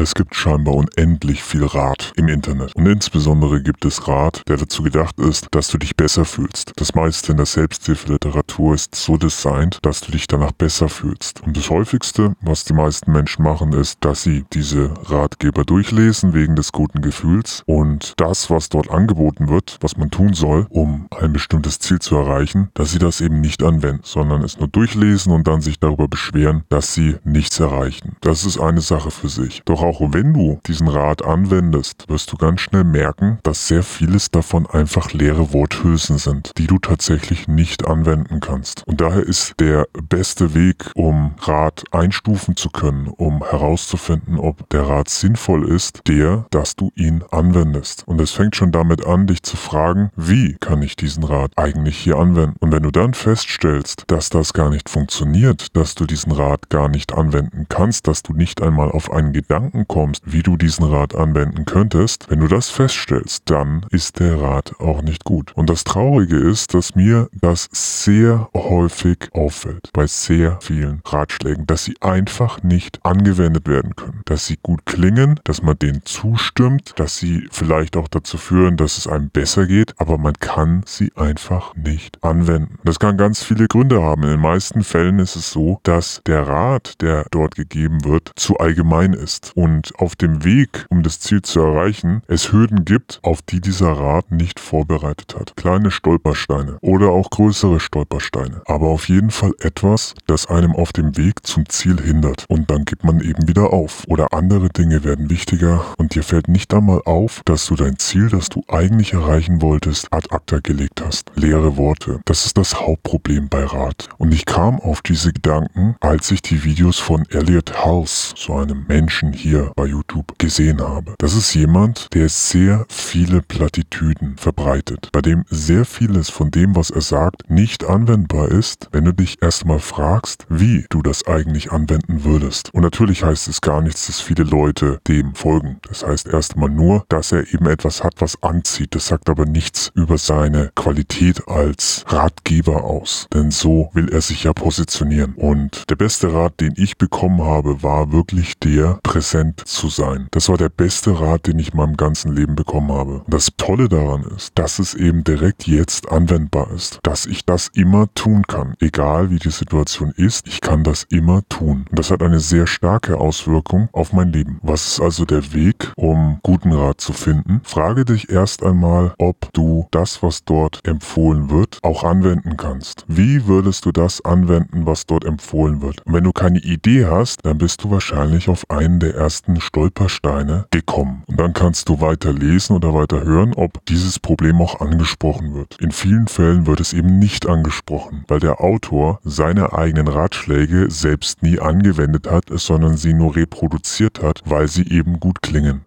Es gibt scheinbar unendlich viel Rat im Internet. Und insbesondere gibt es Rat, der dazu gedacht ist, dass du dich besser fühlst. Das meiste in der Selbsthilfeliteratur ist so designt, dass du dich danach besser fühlst. Und das häufigste, was die meisten Menschen machen, ist, dass sie diese Ratgeber durchlesen wegen des guten Gefühls und das, was dort angeboten wird, was man tun soll, um ein bestimmtes Ziel zu erreichen, dass sie das eben nicht anwenden, sondern es nur durchlesen und dann sich darüber beschweren, dass sie nichts erreichen. Das ist eine Sache für sich. Doch auch wenn du diesen Rat anwendest, wirst du ganz schnell merken, dass sehr vieles davon einfach leere Worthülsen sind, die du tatsächlich nicht anwenden kannst. Und daher ist der beste Weg, um Rat einstufen zu können, um herauszufinden, ob der Rat sinnvoll ist, der, dass du ihn anwendest. Und es fängt schon damit an, dich zu fragen, wie kann ich diesen Rat eigentlich hier anwenden? Und wenn du dann feststellst, dass das gar nicht funktioniert, dass du diesen Rat gar nicht anwenden kannst, dass du nicht einmal auf einen Gedanken Gedanken kommst, wie du diesen Rat anwenden könntest, wenn du das feststellst, dann ist der Rat auch nicht gut. Und das Traurige ist, dass mir das sehr häufig auffällt, bei sehr vielen Ratschlägen, dass sie einfach nicht angewendet werden können, dass sie gut klingen, dass man denen zustimmt, dass sie vielleicht auch dazu führen, dass es einem besser geht, aber man kann sie einfach nicht anwenden. Das kann ganz viele Gründe haben. In den meisten Fällen ist es so, dass der Rat, der dort gegeben wird, zu allgemein ist und und auf dem Weg, um das Ziel zu erreichen, es Hürden gibt, auf die dieser Rat nicht vorbereitet hat. Kleine Stolpersteine oder auch größere Stolpersteine. Aber auf jeden Fall etwas, das einem auf dem Weg zum Ziel hindert. Und dann gibt man eben wieder auf. Oder andere Dinge werden wichtiger und dir fällt nicht einmal auf, dass du dein Ziel, das du eigentlich erreichen wolltest, ad acta gelegt hast. Leere Worte. Das ist das Hauptproblem bei Rat. Und ich kam auf diese Gedanken, als ich die Videos von Elliot Hulse, so einem Menschen hier hier bei YouTube gesehen habe. Das ist jemand, der sehr viele Plattitüden verbreitet, bei dem sehr vieles von dem, was er sagt, nicht anwendbar ist, wenn du dich erstmal fragst, wie du das eigentlich anwenden würdest. Und natürlich heißt es gar nichts, dass viele Leute dem folgen. Das heißt erstmal nur, dass er eben etwas hat, was anzieht. Das sagt aber nichts über seine Qualität als Ratgeber aus. Denn so will er sich ja positionieren. Und der beste Rat, den ich bekommen habe, war wirklich der präsent präsent zu sein. Das war der beste Rat, den ich in meinem ganzen Leben bekommen habe. Und das Tolle daran ist, dass es eben direkt jetzt anwendbar ist. Dass ich das immer tun kann. Egal wie die Situation ist, ich kann das immer tun. Und das hat eine sehr starke Auswirkung auf mein Leben. Was ist also der Weg, um guten Rat zu finden? Frage dich erst einmal, ob du das, was dort empfohlen wird, auch anwenden kannst. Wie würdest du das anwenden, was dort empfohlen wird? Und wenn du keine Idee hast, dann bist du wahrscheinlich auf einen der ersten ersten Stolpersteine gekommen. Und dann kannst du weiter lesen oder weiter hören, ob dieses Problem auch angesprochen wird. In vielen Fällen wird es eben nicht angesprochen, weil der Autor seine eigenen Ratschläge selbst nie angewendet hat, sondern sie nur reproduziert hat, weil sie eben gut klingen.